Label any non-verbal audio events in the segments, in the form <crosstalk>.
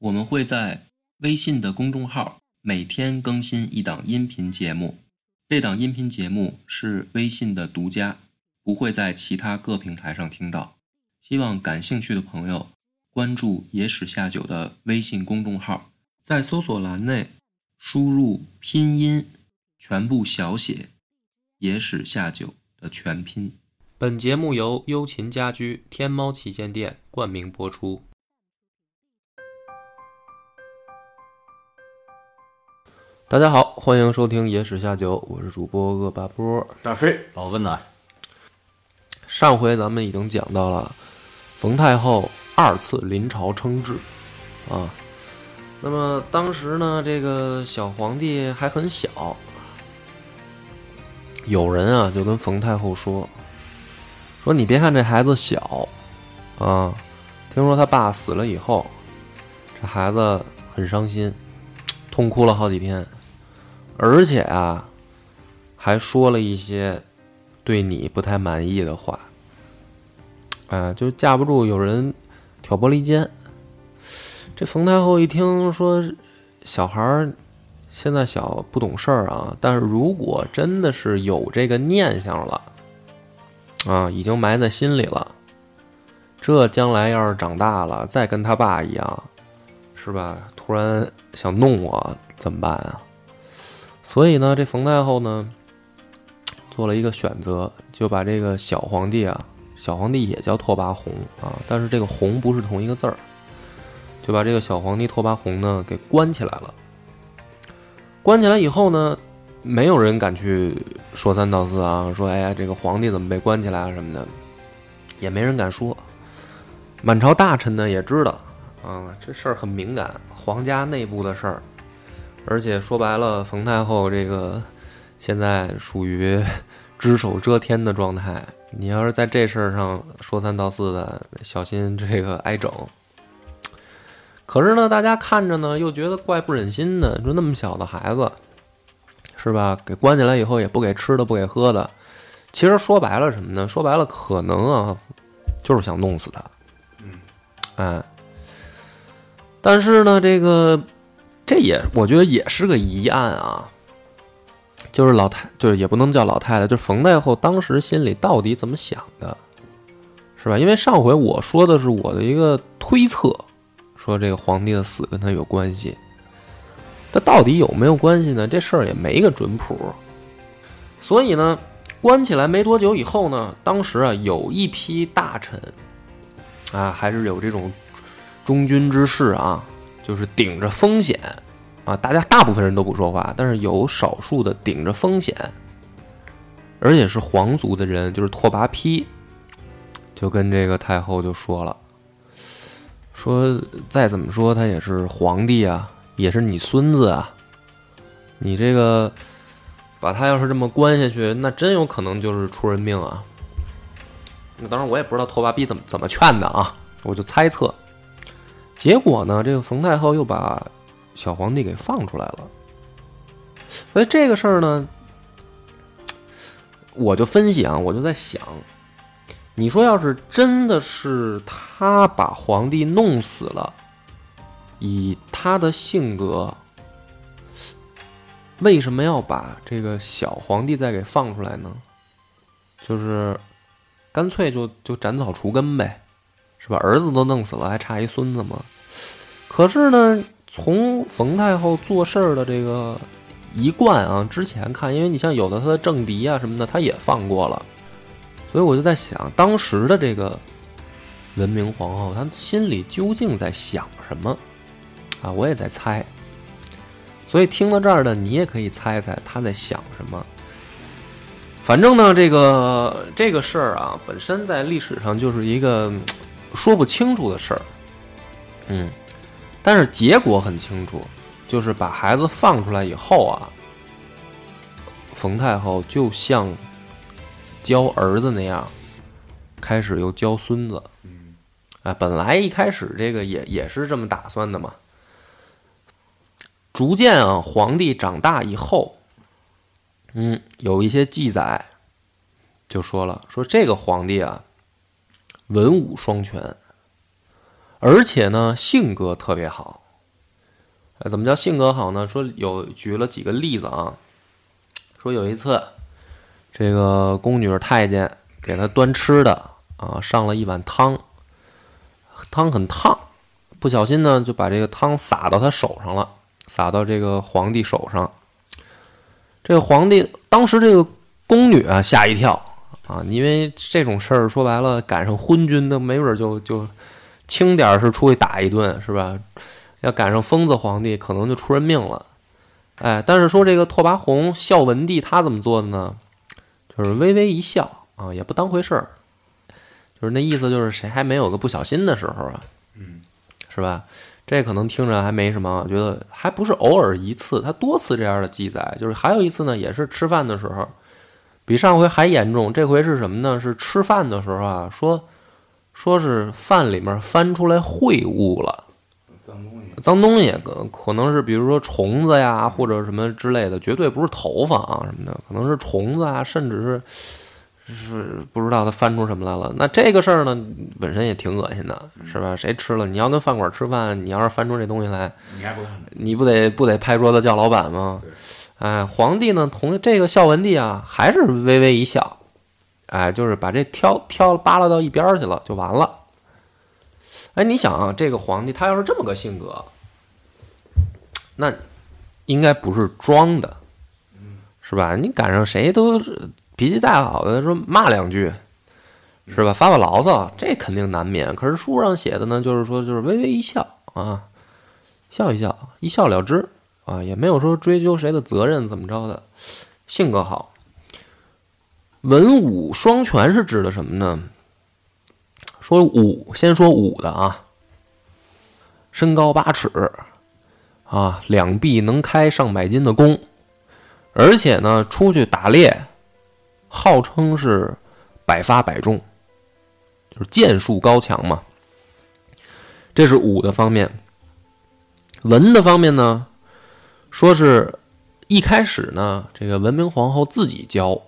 我们会在微信的公众号每天更新一档音频节目，这档音频节目是微信的独家，不会在其他各平台上听到。希望感兴趣的朋友关注“野史下酒”的微信公众号，在搜索栏内输入拼音全部小写“野史下酒”的全拼。本节目由优琴家居天猫旗舰店冠名播出。大家好，欢迎收听《野史下酒》，我是主播恶霸波。大飞，老温呐，上回咱们已经讲到了冯太后二次临朝称制啊。那么当时呢，这个小皇帝还很小，有人啊就跟冯太后说：“说你别看这孩子小啊，听说他爸死了以后，这孩子很伤心，痛哭了好几天。”而且啊，还说了一些对你不太满意的话，啊，就架不住有人挑拨离间。这冯太后一听说小孩儿现在小不懂事儿啊，但是如果真的是有这个念想了，啊，已经埋在心里了，这将来要是长大了再跟他爸一样，是吧？突然想弄我怎么办啊？所以呢，这冯太后呢，<tsk> 做了一个选择，就把这个小皇帝啊，小皇帝也叫拓跋宏啊，但是这个“宏”不是同一个字儿，就把这个小皇帝拓跋宏呢给关起来了。关起来以后呢，没有人敢去说三道四啊，说哎呀，这个皇帝怎么被关起来啊什么的，也没人敢说。满朝大臣呢也知道啊，这事儿很敏感，皇家内部的事儿。而且说白了，冯太后这个现在属于 <laughs> 只手遮天的状态。你要是在这事儿上说三道四的，小心这个挨整。可是呢，大家看着呢，又觉得怪不忍心的。说那么小的孩子，是吧？给关起来以后也不给吃的，不给喝的。其实说白了什么呢？说白了，可能啊，就是想弄死他。嗯，哎，但是呢，这个。这也我觉得也是个疑案啊，就是老太，就是也不能叫老太太，就是冯太后当时心里到底怎么想的，是吧？因为上回我说的是我的一个推测，说这个皇帝的死跟他有关系，他到底有没有关系呢？这事儿也没个准谱。所以呢，关起来没多久以后呢，当时啊有一批大臣啊，还是有这种忠君之士啊。就是顶着风险，啊，大家大部分人都不说话，但是有少数的顶着风险，而且是皇族的人，就是拓跋丕，就跟这个太后就说了，说再怎么说他也是皇帝啊，也是你孙子啊，你这个把他要是这么关下去，那真有可能就是出人命啊。那当然我也不知道拓跋丕怎么怎么劝的啊，我就猜测。结果呢，这个冯太后又把小皇帝给放出来了。所以这个事儿呢，我就分析啊，我就在想，你说要是真的是他把皇帝弄死了，以他的性格，为什么要把这个小皇帝再给放出来呢？就是干脆就就斩草除根呗。是吧？儿子都弄死了，还差一孙子吗？可是呢，从冯太后做事儿的这个一贯啊，之前看，因为你像有的他的政敌啊什么的，他也放过了，所以我就在想，当时的这个文明皇后，她心里究竟在想什么啊？我也在猜。所以听到这儿呢，你也可以猜猜她在想什么。反正呢，这个这个事儿啊，本身在历史上就是一个。说不清楚的事儿，嗯，但是结果很清楚，就是把孩子放出来以后啊，冯太后就像教儿子那样，开始又教孙子，嗯，啊，本来一开始这个也也是这么打算的嘛，逐渐啊，皇帝长大以后，嗯，有一些记载就说了，说这个皇帝啊。文武双全，而且呢，性格特别好呃，怎么叫性格好呢？说有举了几个例子啊，说有一次，这个宫女太监给他端吃的啊，上了一碗汤，汤很烫，不小心呢就把这个汤洒到他手上了，洒到这个皇帝手上。这个皇帝当时这个宫女啊吓一跳啊，因为这种事儿说白了赶上昏君的，没准就就轻点儿是出去打一顿是吧？要赶上疯子皇帝，可能就出人命了。哎，但是说这个拓跋宏孝文帝他怎么做的呢？就是微微一笑啊，也不当回事儿，就是那意思，就是谁还没有个不小心的时候啊？嗯，是吧？这可能听着还没什么，觉得还不是偶尔一次，他多次这样的记载。就是还有一次呢，也是吃饭的时候，比上回还严重。这回是什么呢？是吃饭的时候啊，说说是饭里面翻出来秽物了。脏东西，脏东西可可能是比如说虫子呀，或者什么之类的，绝对不是头发啊什么的，可能是虫子啊，甚至是是不知道它翻出什么来了。那这个事儿呢，本身也挺恶心的，是吧？谁吃了？你要跟饭馆吃饭，你要是翻出这东西来，你还不？你不得不得拍桌子叫老板吗对？哎，皇帝呢，同这个孝文帝啊，还是微微一笑，哎，就是把这挑挑扒拉到一边去了，就完了。哎，你想啊，这个皇帝他要是这么个性格，那应该不是装的，是吧？你赶上谁都是脾气再好的，说骂两句，是吧？发发牢骚，这肯定难免。可是书上写的呢，就是说，就是微微一笑啊，笑一笑，一笑了之啊，也没有说追究谁的责任怎么着的，性格好。文武双全是指的什么呢？说武，先说武的啊，身高八尺，啊，两臂能开上百斤的弓，而且呢，出去打猎，号称是百发百中，就是剑术高强嘛。这是武的方面。文的方面呢，说是一开始呢，这个文明皇后自己教，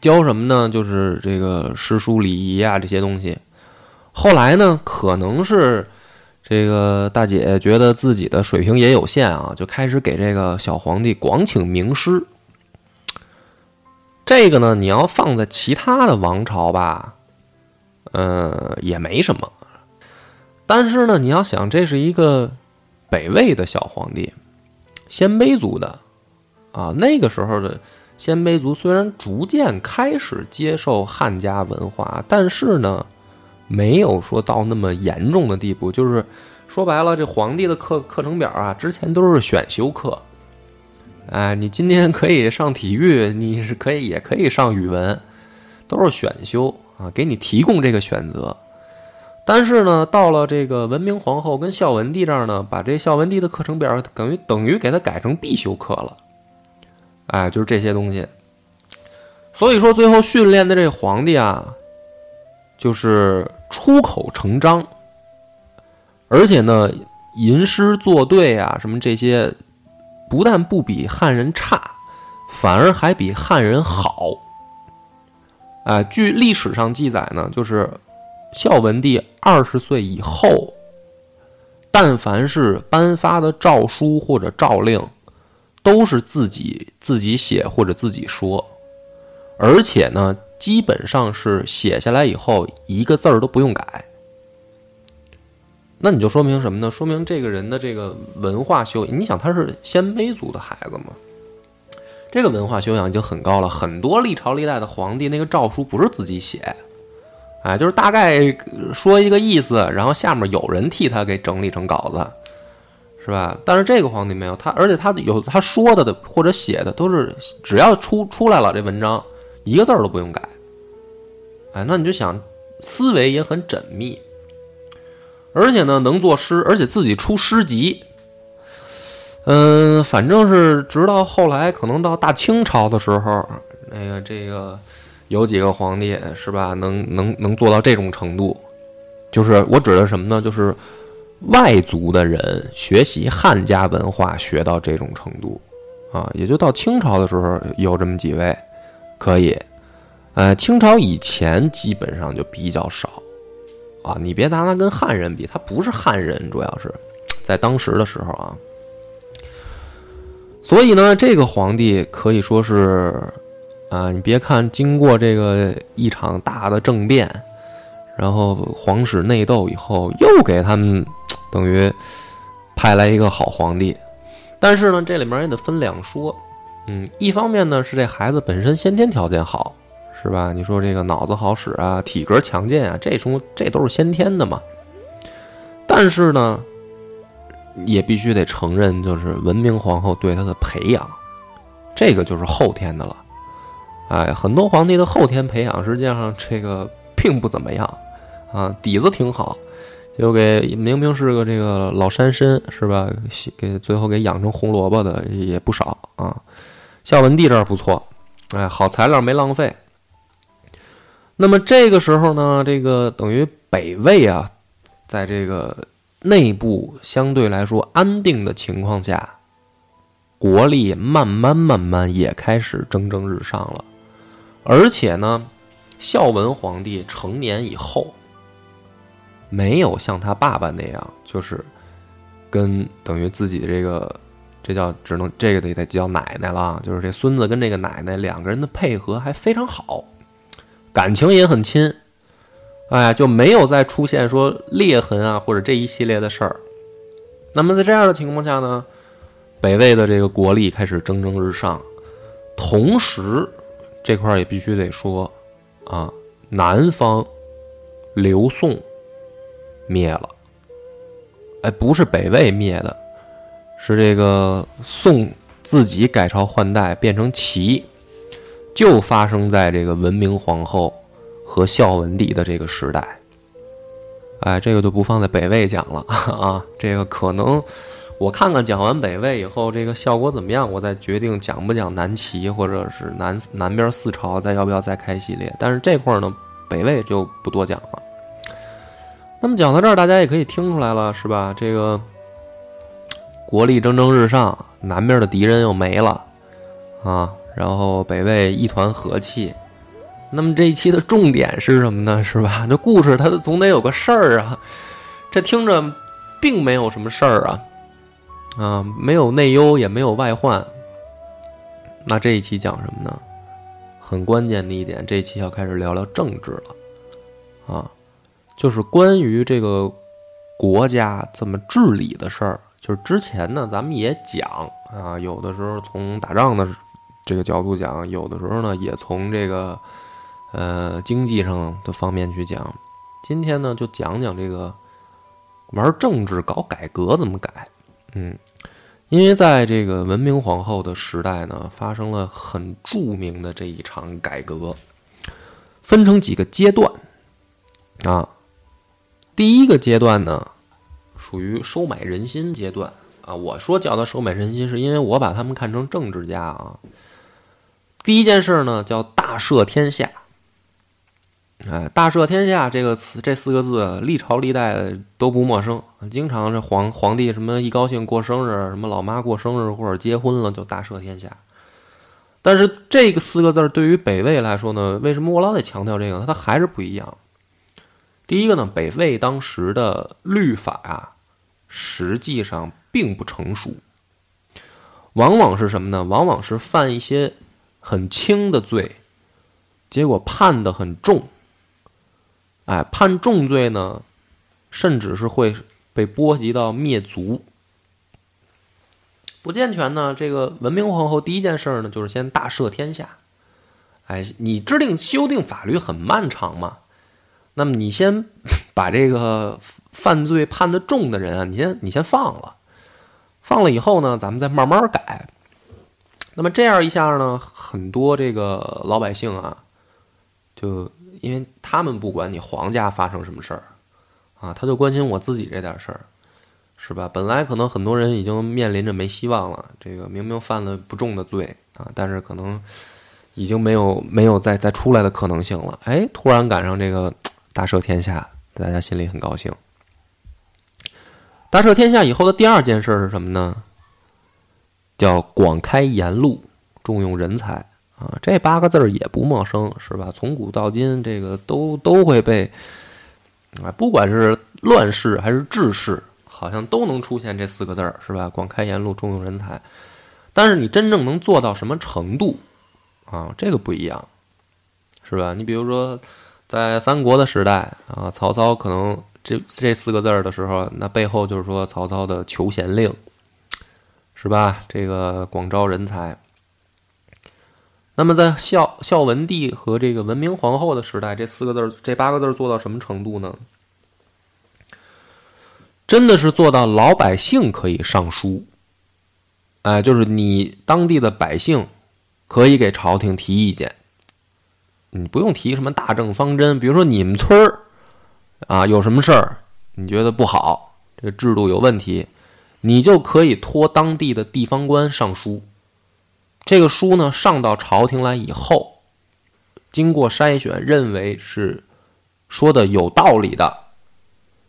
教什么呢？就是这个诗书礼仪啊这些东西。后来呢，可能是这个大姐觉得自己的水平也有限啊，就开始给这个小皇帝广请名师。这个呢，你要放在其他的王朝吧，呃，也没什么。但是呢，你要想，这是一个北魏的小皇帝，鲜卑族的啊，那个时候的鲜卑族虽然逐渐开始接受汉家文化，但是呢，没有说到那么严重的地步。就是说白了，这皇帝的课课程表啊，之前都是选修课。哎，你今天可以上体育，你是可以也可以上语文，都是选修啊，给你提供这个选择。但是呢，到了这个文明皇后跟孝文帝这儿呢，把这孝文帝的课程表等于等于给他改成必修课了。哎，就是这些东西。所以说，最后训练的这皇帝啊，就是出口成章，而且呢，吟诗作对啊，什么这些，不但不比汉人差，反而还比汉人好。哎，据历史上记载呢，就是孝文帝二十岁以后，但凡是颁发的诏书或者诏令，都是自己自己写或者自己说，而且呢，基本上是写下来以后一个字儿都不用改。那你就说明什么呢？说明这个人的这个文化修养，你想他是鲜卑族的孩子嘛，这个文化修养已经很高了。很多历朝历代的皇帝那个诏书不是自己写，哎，就是大概说一个意思，然后下面有人替他给整理成稿子，是吧？但是这个皇帝没有他，而且他有他说的的或者写的都是只要出出来了这文章，一个字都不用改。哎，那你就想思维也很缜密。而且呢，能作诗，而且自己出诗集。嗯，反正是直到后来，可能到大清朝的时候，那个这个有几个皇帝是吧，能能能做到这种程度。就是我指的什么呢？就是外族的人学习汉家文化学到这种程度啊，也就到清朝的时候有这么几位可以。呃，清朝以前基本上就比较少。啊，你别拿他跟汉人比，他不是汉人，主要是在当时的时候啊。所以呢，这个皇帝可以说是啊，你别看经过这个一场大的政变，然后皇室内斗以后，又给他们等于派来一个好皇帝，但是呢，这里面也得分两说。嗯，一方面呢是这孩子本身先天条件好，是吧？你说这个脑子好使啊，体格强健啊，这种这都是先天的嘛。但是呢，也必须得承认，就是文明皇后对他的培养，这个就是后天的了。哎，很多皇帝的后天培养实际上这个并不怎么样啊，底子挺好，就给明明是个这个老山参，是吧？给最后给养成红萝卜的也不少啊。孝文帝这儿不错，哎，好材料没浪费。那么这个时候呢，这个等于北魏啊，在这个内部相对来说安定的情况下，国力慢慢慢慢也开始蒸蒸日上了。而且呢，孝文皇帝成年以后，没有像他爸爸那样，就是跟等于自己这个。这叫只能这个得得叫奶奶了，就是这孙子跟这个奶奶两个人的配合还非常好，感情也很亲，哎，就没有再出现说裂痕啊或者这一系列的事儿。那么在这样的情况下呢，北魏的这个国力开始蒸蒸日上，同时这块儿也必须得说啊，南方刘宋灭了，哎，不是北魏灭的。是这个宋自己改朝换代变成齐，就发生在这个文明皇后和孝文帝的这个时代。哎，这个就不放在北魏讲了 <laughs> 啊。这个可能我看看讲完北魏以后，这个效果怎么样，我再决定讲不讲南齐或者是南南边四朝，再要不要再开系列。但是这块儿呢，北魏就不多讲了。那么讲到这儿，大家也可以听出来了，是吧？这个。国力蒸蒸日上，南边的敌人又没了，啊，然后北魏一团和气。那么这一期的重点是什么呢？是吧？这故事它总得有个事儿啊。这听着并没有什么事儿啊，啊，没有内忧也没有外患。那这一期讲什么呢？很关键的一点，这一期要开始聊聊政治了，啊，就是关于这个国家怎么治理的事儿。就是之前呢，咱们也讲啊，有的时候从打仗的这个角度讲，有的时候呢也从这个呃经济上的方面去讲。今天呢，就讲讲这个玩政治、搞改革怎么改。嗯，因为在这个文明皇后的时代呢，发生了很著名的这一场改革，分成几个阶段啊。第一个阶段呢。属于收买人心阶段啊！我说叫他收买人心，是因为我把他们看成政治家啊。第一件事呢，叫大赦天下。哎，大赦天下这个词，这四个字，历朝历代都不陌生。经常这皇皇帝什么一高兴过生日，什么老妈过生日或者结婚了，就大赦天下。但是这个四个字对于北魏来说呢，为什么我老得强调这个？它还是不一样。第一个呢，北魏当时的律法啊。实际上并不成熟，往往是什么呢？往往是犯一些很轻的罪，结果判的很重。哎，判重罪呢，甚至是会被波及到灭族。不健全呢，这个文明皇后第一件事呢，就是先大赦天下。哎，你制定修订法律很漫长嘛，那么你先 <laughs> 把这个。犯罪判的重的人啊，你先你先放了，放了以后呢，咱们再慢慢改。那么这样一下呢，很多这个老百姓啊，就因为他们不管你皇家发生什么事儿啊，他就关心我自己这点事儿，是吧？本来可能很多人已经面临着没希望了，这个明明犯了不重的罪啊，但是可能已经没有没有再再出来的可能性了。哎，突然赶上这个 <tsk> 大赦天下，大家心里很高兴。大赦天下以后的第二件事是什么呢？叫广开言路，重用人才啊！这八个字儿也不陌生，是吧？从古到今，这个都都会被啊，不管是乱世还是治世，好像都能出现这四个字儿，是吧？广开言路，重用人才。但是你真正能做到什么程度啊？这个不一样，是吧？你比如说，在三国的时代啊，曹操可能这这四个字儿的时候，那背后就是说曹操的求贤令，是吧？这个广招人才。那么在孝孝文帝和这个文明皇后的时代，这四个字儿、这八个字儿做到什么程度呢？真的是做到老百姓可以上书，哎，就是你当地的百姓可以给朝廷提意见，你不用提什么大政方针，比如说你们村儿啊有什么事儿，你觉得不好，这个制度有问题，你就可以托当地的地方官上书。这个书呢上到朝廷来以后，经过筛选，认为是说的有道理的。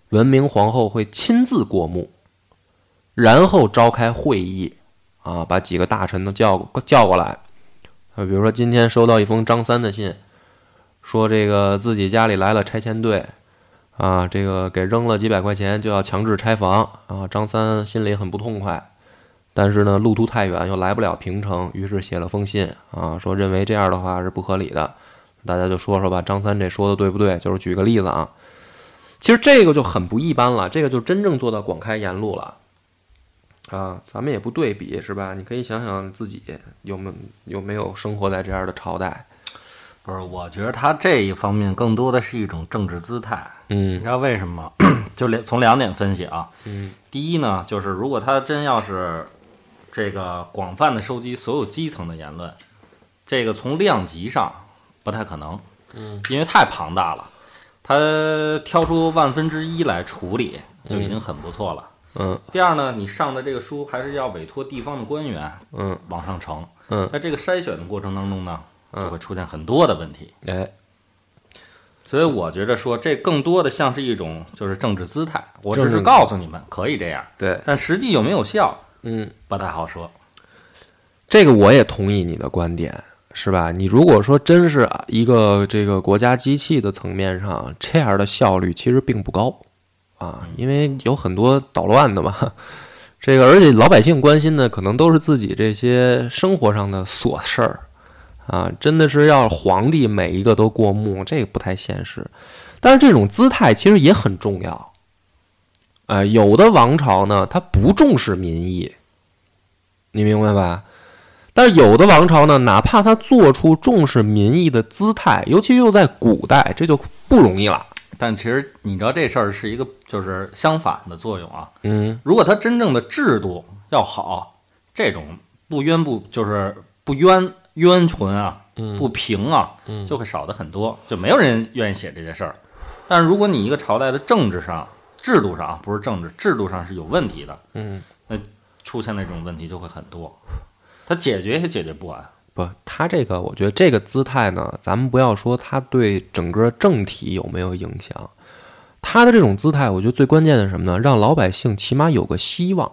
文明皇后会亲自过目，然后召开会议，啊，把几个大臣都叫叫过来。啊，比如说今天收到一封张三的信，说这个自己家里来了拆迁队，啊，这个给扔了几百块钱就要强制拆房，啊，张三心里很不痛快，但是呢路途太远又来不了平城，于是写了封信，啊，说认为这样的话是不合理的，大家就说说吧，张三这说的对不对？就是举个例子啊。其实这个就很不一般了，这个就真正做到广开言路了，啊，咱们也不对比是吧？你可以想想自己有没有有没有生活在这样的朝代？不是，我觉得他这一方面更多的是一种政治姿态。嗯，你知道为什么？<clears throat> 就两从两点分析啊。嗯，第一呢，就是如果他真要是这个广泛的收集所有基层的言论，这个从量级上不太可能。嗯，因为太庞大了。他挑出万分之一来处理就已经很不错了。嗯。第二呢，你上的这个书还是要委托地方的官员，嗯，往上呈。嗯。在这个筛选的过程当中呢，就会出现很多的问题。哎。所以我觉得说，这更多的像是一种就是政治姿态。我只是告诉你们可以这样。对。但实际有没有效？嗯，不太好说。这个我也同意你的观点。是吧？你如果说真是一个这个国家机器的层面上，这样的效率其实并不高啊，因为有很多捣乱的嘛。<laughs> 这个而且老百姓关心的可能都是自己这些生活上的琐事儿啊，真的是要皇帝每一个都过目，这个不太现实。但是这种姿态其实也很重要。啊，有的王朝呢，他不重视民意，你明白吧？但是有的王朝呢，哪怕他做出重视民意的姿态，尤其又在古代，这就不容易了。但其实你知道这事儿是一个就是相反的作用啊。嗯，如果他真正的制度要好，这种不冤不就是不冤冤魂啊，不平啊，就会少的很多，就没有人愿意写这些事儿。但是如果你一个朝代的政治上、制度上不是政治制度上是有问题的，嗯，那出现那种问题就会很多。他解决也解决不完，不，他这个我觉得这个姿态呢，咱们不要说他对整个政体有没有影响，他的这种姿态，我觉得最关键的是什么呢？让老百姓起码有个希望。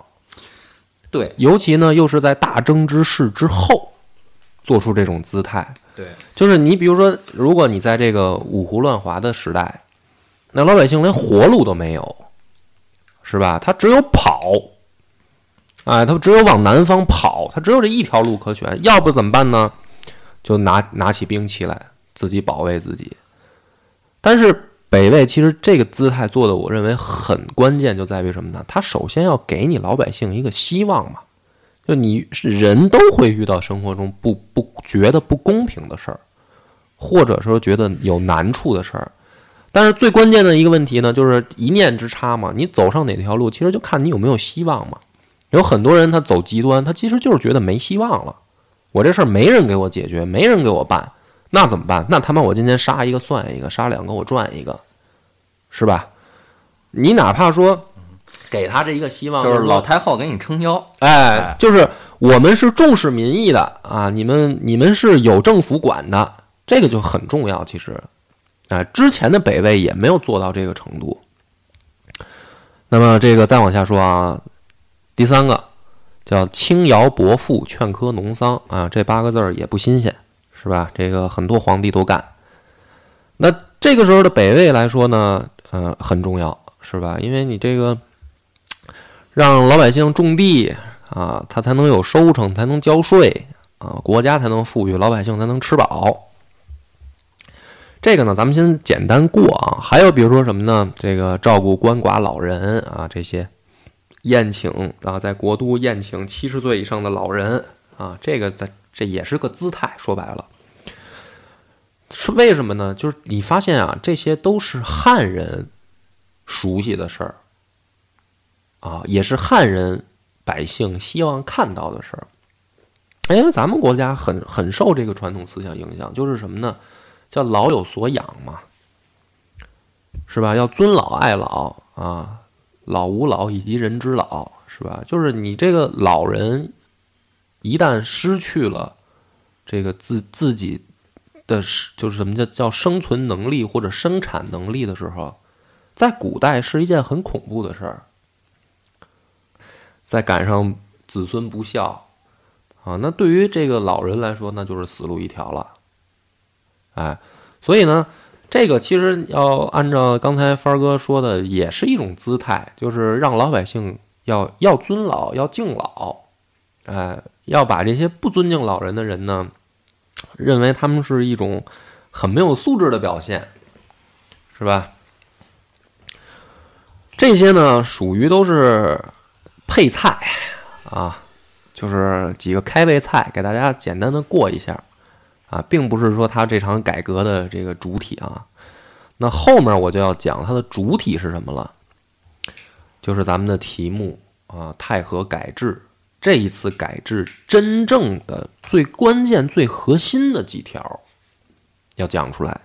对，尤其呢，又是在大争之势之后做出这种姿态。对，就是你比如说，如果你在这个五胡乱华的时代，那老百姓连活路都没有，是吧？他只有跑。哎，他只有往南方跑，他只有这一条路可选，要不怎么办呢？就拿拿起兵器来自己保卫自己。但是北魏其实这个姿态做的，我认为很关键，就在于什么呢？他首先要给你老百姓一个希望嘛，就你是人都会遇到生活中不不觉得不公平的事儿，或者说觉得有难处的事儿。但是最关键的一个问题呢，就是一念之差嘛，你走上哪条路，其实就看你有没有希望嘛。有很多人他走极端，他其实就是觉得没希望了。我这事儿没人给我解决，没人给我办，那怎么办？那他妈我今天杀一个算一个，杀两个我赚一个，是吧？你哪怕说给他这一个希望，就是老太后给你撑腰，哎，就是我们是重视民意的啊，你们你们是有政府管的，这个就很重要。其实，啊，之前的北魏也没有做到这个程度。那么这个再往下说啊。第三个叫轻徭薄赋，劝科农桑啊，这八个字儿也不新鲜，是吧？这个很多皇帝都干。那这个时候的北魏来说呢，呃，很重要，是吧？因为你这个让老百姓种地啊，他才能有收成，才能交税啊，国家才能富裕，老百姓才能吃饱。这个呢，咱们先简单过啊。还有比如说什么呢？这个照顾鳏寡老人啊，这些宴请啊，在国都宴请七十岁以上的老人啊，这个在这也是个姿态。说白了，是为什么呢？就是你发现啊，这些都是汉人熟悉的事儿啊，也是汉人百姓希望看到的事儿。哎，咱们国家很很受这个传统思想影响，就是什么呢？叫老有所养嘛，是吧？要尊老爱老啊，老吾老以及人之老，是吧？就是你这个老人一旦失去了这个自自己的，就是什么叫叫生存能力或者生产能力的时候，在古代是一件很恐怖的事儿。再赶上子孙不孝啊，那对于这个老人来说，那就是死路一条了。哎，所以呢，这个其实要按照刚才帆儿哥说的，也是一种姿态，就是让老百姓要要尊老，要敬老，哎，要把这些不尊敬老人的人呢，认为他们是一种很没有素质的表现，是吧？这些呢，属于都是配菜啊，就是几个开胃菜，给大家简单的过一下。啊，并不是说他这场改革的这个主体啊，那后面我就要讲它的主体是什么了，就是咱们的题目啊，太和改制这一次改制真正的最关键、最核心的几条要讲出来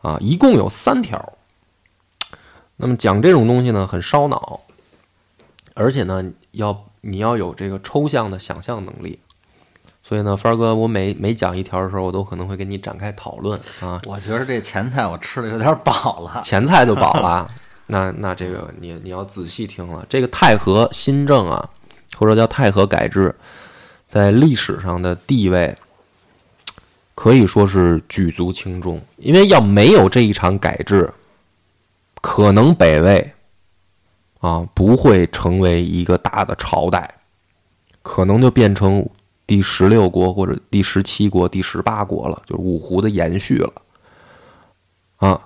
啊，一共有三条。那么讲这种东西呢，很烧脑，而且呢，要你要有这个抽象的想象能力。所以呢，帆儿哥，我每每讲一条的时候，我都可能会跟你展开讨论啊。我觉得这前菜我吃的有点饱了，前菜就饱了。那那这个你你要仔细听了，这个太和新政啊，或者叫太和改制，在历史上的地位可以说是举足轻重。因为要没有这一场改制，可能北魏啊不会成为一个大的朝代，可能就变成。第十六国或者第十七国、第十八国了，就是五胡的延续了，啊，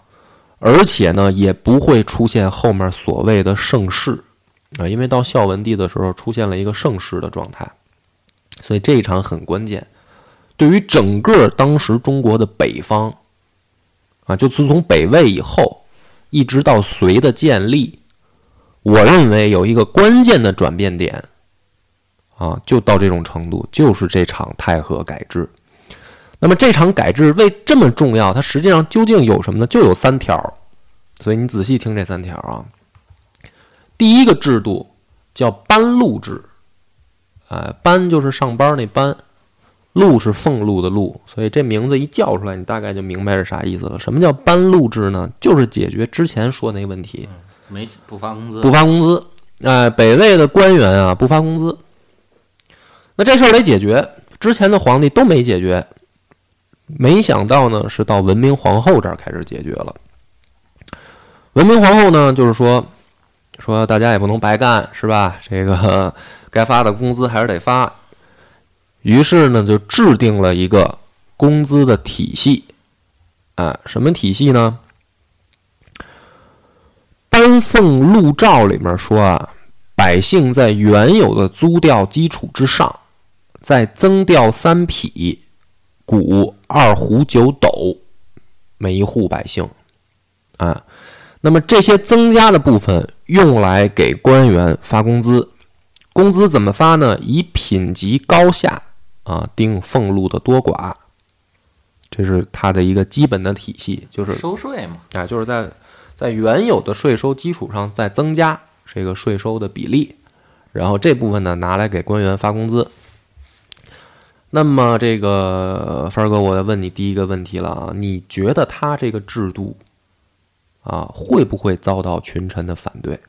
而且呢，也不会出现后面所谓的盛世。啊，因为到孝文帝的时候出现了一个盛世的状态，所以这一场很关键，对于整个当时中国的北方啊，就自从北魏以后一直到隋的建立，我认为有一个关键的转变点。啊，就到这种程度，就是这场太和改制。那么这场改制为这么重要？它实际上究竟有什么呢？就有三条。所以你仔细听这三条啊。第一个制度叫班禄制，呃，班就是上班那班，禄是俸禄的禄，所以这名字一叫出来，你大概就明白是啥意思了。什么叫班禄制呢？就是解决之前说那个问题，没不发工资，不发工资。哎，北魏的官员啊，不发工资。那这事儿得解决，之前的皇帝都没解决，没想到呢，是到文明皇后这儿开始解决了。文明皇后呢，就是说，说大家也不能白干，是吧？这个 <laughs> 该发的工资还是得发。于是呢，就制定了一个工资的体系，啊，什么体系呢？班俸禄诏里面说啊，百姓在原有的租调基础之上。再增调三匹，谷二斛九斗，每一户百姓，啊，那么这些增加的部分用来给官员发工资，工资怎么发呢？以品级高下啊定俸禄的多寡，这是它的一个基本的体系，就是收税嘛，啊，就是在在原有的税收基础上再增加这个税收的比例，然后这部分呢拿来给官员发工资。那么，这个范儿哥，我要问你第一个问题了啊，你觉得他这个制度啊，会不会遭到群臣的反对？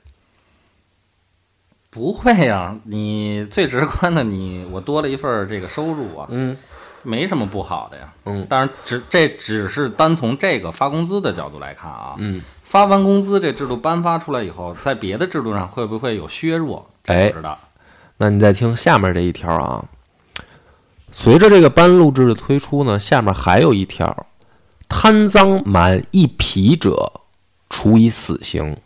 不会呀，你最直观的，你我多了一份这个收入啊，嗯，没什么不好的呀，嗯，当然只这只是单从这个发工资的角度来看啊，嗯，发完工资这制度颁发出来以后，在别的制度上会不会有削弱？哎，不知道。那你再听下面这一条啊，随着这个班录制的推出呢，下面还有一条，贪赃满一匹者，处以死刑。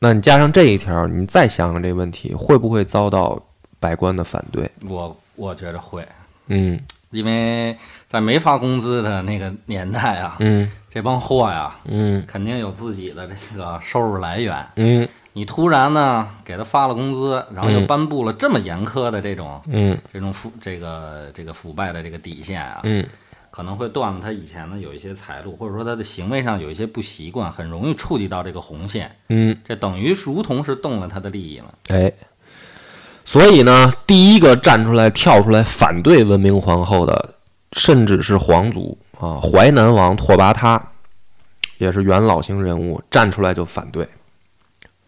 那你加上这一条，你再想想这个问题，会不会遭到百官的反对？我我觉得会，嗯因为在没发工资的那个年代啊，嗯这帮货呀，嗯肯定有自己的这个收入来源。嗯你突然呢给他发了工资，然后又嗯。颁布了这么严苛的这种、嗯。这种腐这个这个腐败的这个底线啊，嗯。可能会断了他以前的有一些财路，或者说他的行为上有一些不习惯，很容易触及到这个红线，嗯，这等于如同是动了他的利益了。哎，所以呢，第一个站出来跳出来反对文明皇后的，甚至是皇族啊，淮南王拓跋他，也是元老型人物，站出来就反对。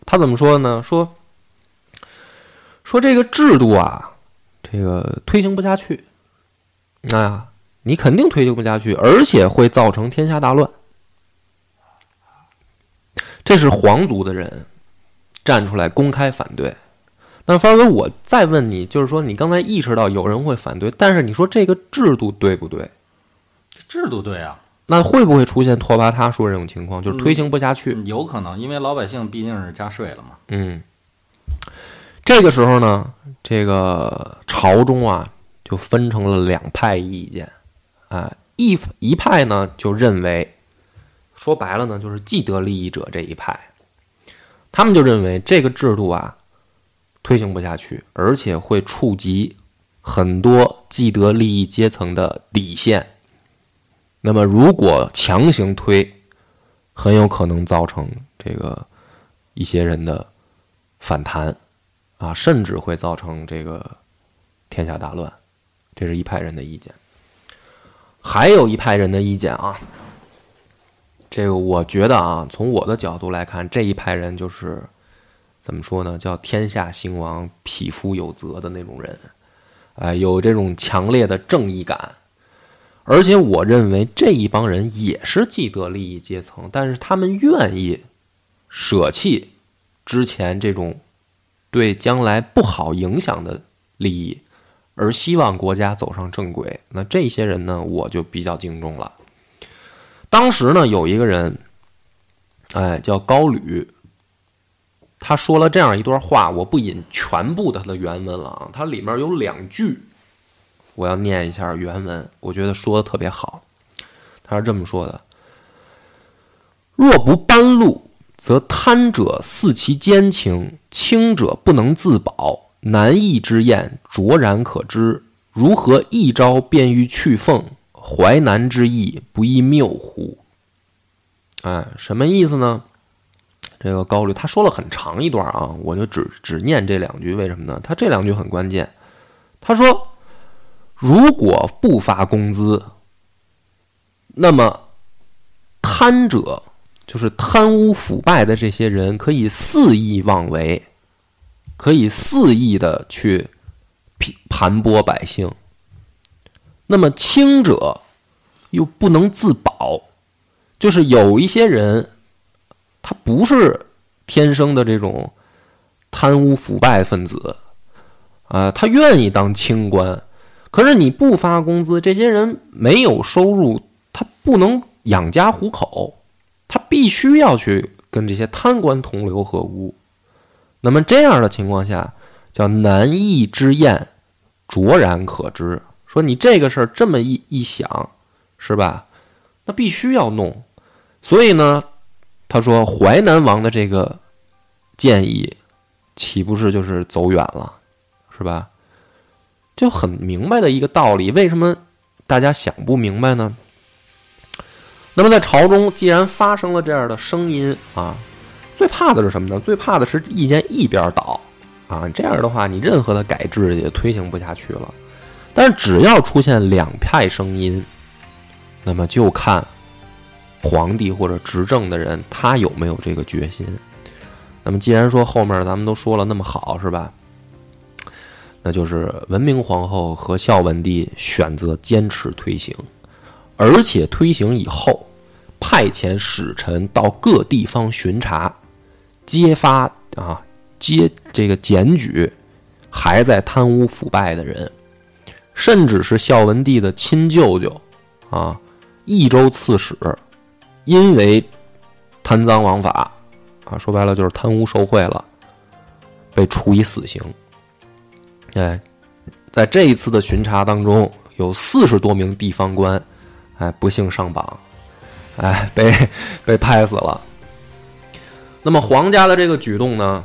他怎么说呢？说说这个制度啊，这个推行不下去，啊，你肯定推行不下去，而且会造成天下大乱。这是皇族的人站出来公开反对。那方哥，我再问你，就是说，你刚才意识到有人会反对，但是你说这个制度对不对？制度对啊，那会不会出现拓跋他说这种情况，就是推行不下去？有可能，因为老百姓毕竟是加税了嘛。嗯，这个时候呢，这个朝中啊就分成了两派意见，啊，一一派呢就认为，说白了呢就是既得利益者这一派，他们就认为这个制度啊推行不下去，而且会触及很多既得利益阶层的底线。那么如果强行推，很有可能造成这个一些人的反弹啊，甚至会造成这个天下大乱。这是一派人的意见。还有一派人的意见啊，这个我觉得啊，从我的角度来看，这一派人就是怎么说呢？叫天下兴亡，匹夫有责的那种人，哎、有这种强烈的正义感。而且我认为这一帮人也是既得利益阶层，但是他们愿意舍弃之前这种对将来不好影响的利益，而希望国家走上正轨。那这些人呢，我就比较敬重了。当时呢，有一个人，哎，叫高吕，他说了这样一段话，我不引全部的他的原文了啊，它里面有两句，我要念一下原文，我觉得说的特别好。他是这么说的：“若不搬路，则贪者肆其奸情，轻者不能自保，难易之宴卓然可知。如何一招便欲去凤？淮南之意，不亦谬乎？”哎，什么意思呢？这个高律他说了很长一段啊，我就只只念这两句，为什么呢？他这两句很关键。他说：“如果不发工资，那么贪者就是贪污腐败的这些人，可以肆意妄为，可以肆意的去盘剥百姓。那么轻者又不能自保，就是有一些人，他不是天生的这种贪污腐败分子，啊、他愿意当清官，可是你不发工资，这些人没有收入，他不能养家糊口，他必须要去跟这些贪官同流合污。那么这样的情况下，叫难易之宴，卓然可知。说你这个事儿这么一一想，是吧？那必须要弄。所以呢，他说淮南王的这个建议，岂不是就是走远了，是吧？就很明白的一个道理，为什么大家想不明白呢？那么在朝中，既然发生了这样的声音啊，最怕的是什么呢？最怕的是意见一边倒啊，这样的话，你任何的改制也推行不下去了。但是只要出现两派声音，那么就看皇帝或者执政的人他有没有这个决心。那么既然说后面咱们都说了那么好，是吧？那就是文明皇后和孝文帝选择坚持推行，而且推行以后，派遣使臣到各地方巡查，揭发啊揭这个检举还在贪污腐败的人，甚至是孝文帝的亲舅舅啊，益州刺史，因为贪赃枉法啊，说白了就是贪污受贿了，被处以死刑。哎，在这一次的巡查当中，有四十多名地方官，哎，不幸上榜，哎，被被拍死了。那么皇家的这个举动呢，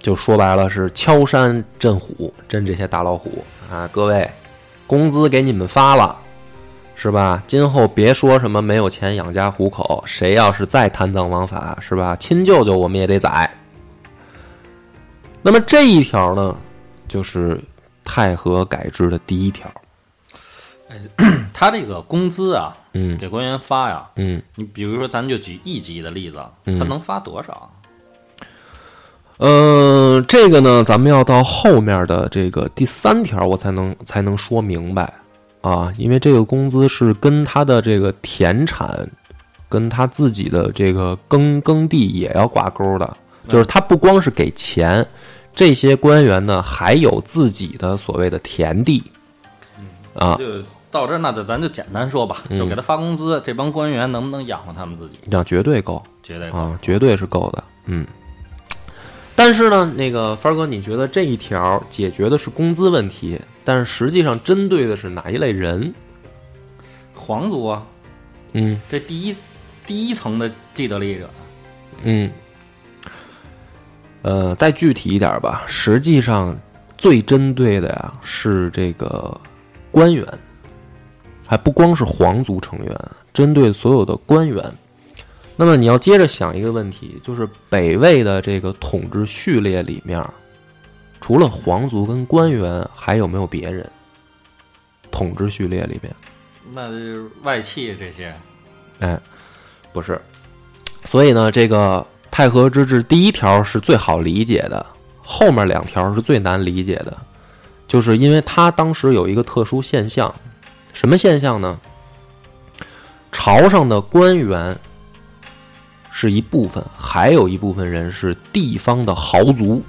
就说白了是敲山震虎，震这些大老虎啊！各位，工资给你们发了，是吧？今后别说什么没有钱养家糊口，谁要是再贪赃枉法，是吧？亲舅舅我们也得宰。那么这一条呢，就是太和改制的第一条。<clears throat> 他这个工资啊，嗯给官员发呀，嗯。你比如说，咱就举一级的例子，嗯他能发多少？嗯，这个呢，咱们要到后面的这个第三条，我才能才能说明白啊，因为这个工资是跟他的这个田产，跟他自己的这个耕耕地也要挂钩的，就是他不光是给钱，这些官员呢还有自己的所谓的田地啊，就到这儿，那就咱就简单说吧，嗯就给他发工资，这帮官员能不能养活他们自己？那绝对够。绝对够。啊，绝对是够的，嗯。但是呢，那个帆哥，你觉得这一条解决的是工资问题，但是实际上针对的是哪一类人？皇族啊，嗯这第一第一层的既得利益者，嗯。呃，再具体一点吧，实际上最针对的呀是这个官员，还不光是皇族成员，针对所有的官员。那么你要接着想一个问题，就是北魏的这个统治序列里面，除了皇族跟官员，还有没有别人？统治序列里面，那就是外戚这些，哎，不是。所以呢，这个太和之治第一条是最好理解的，后面两条是最难理解的，就是因为它当时有一个特殊现象，什么现象呢？朝上的官员是一部分，还有一部分人是地方的豪族，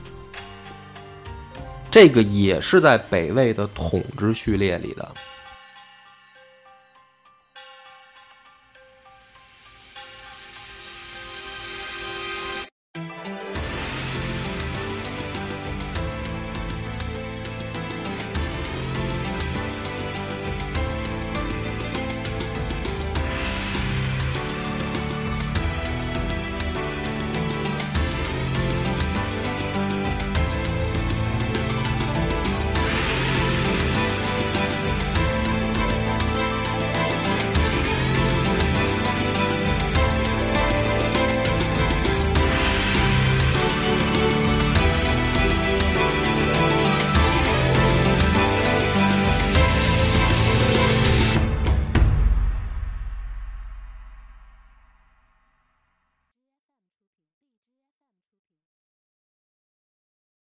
这个也是在北魏的统治序列里的。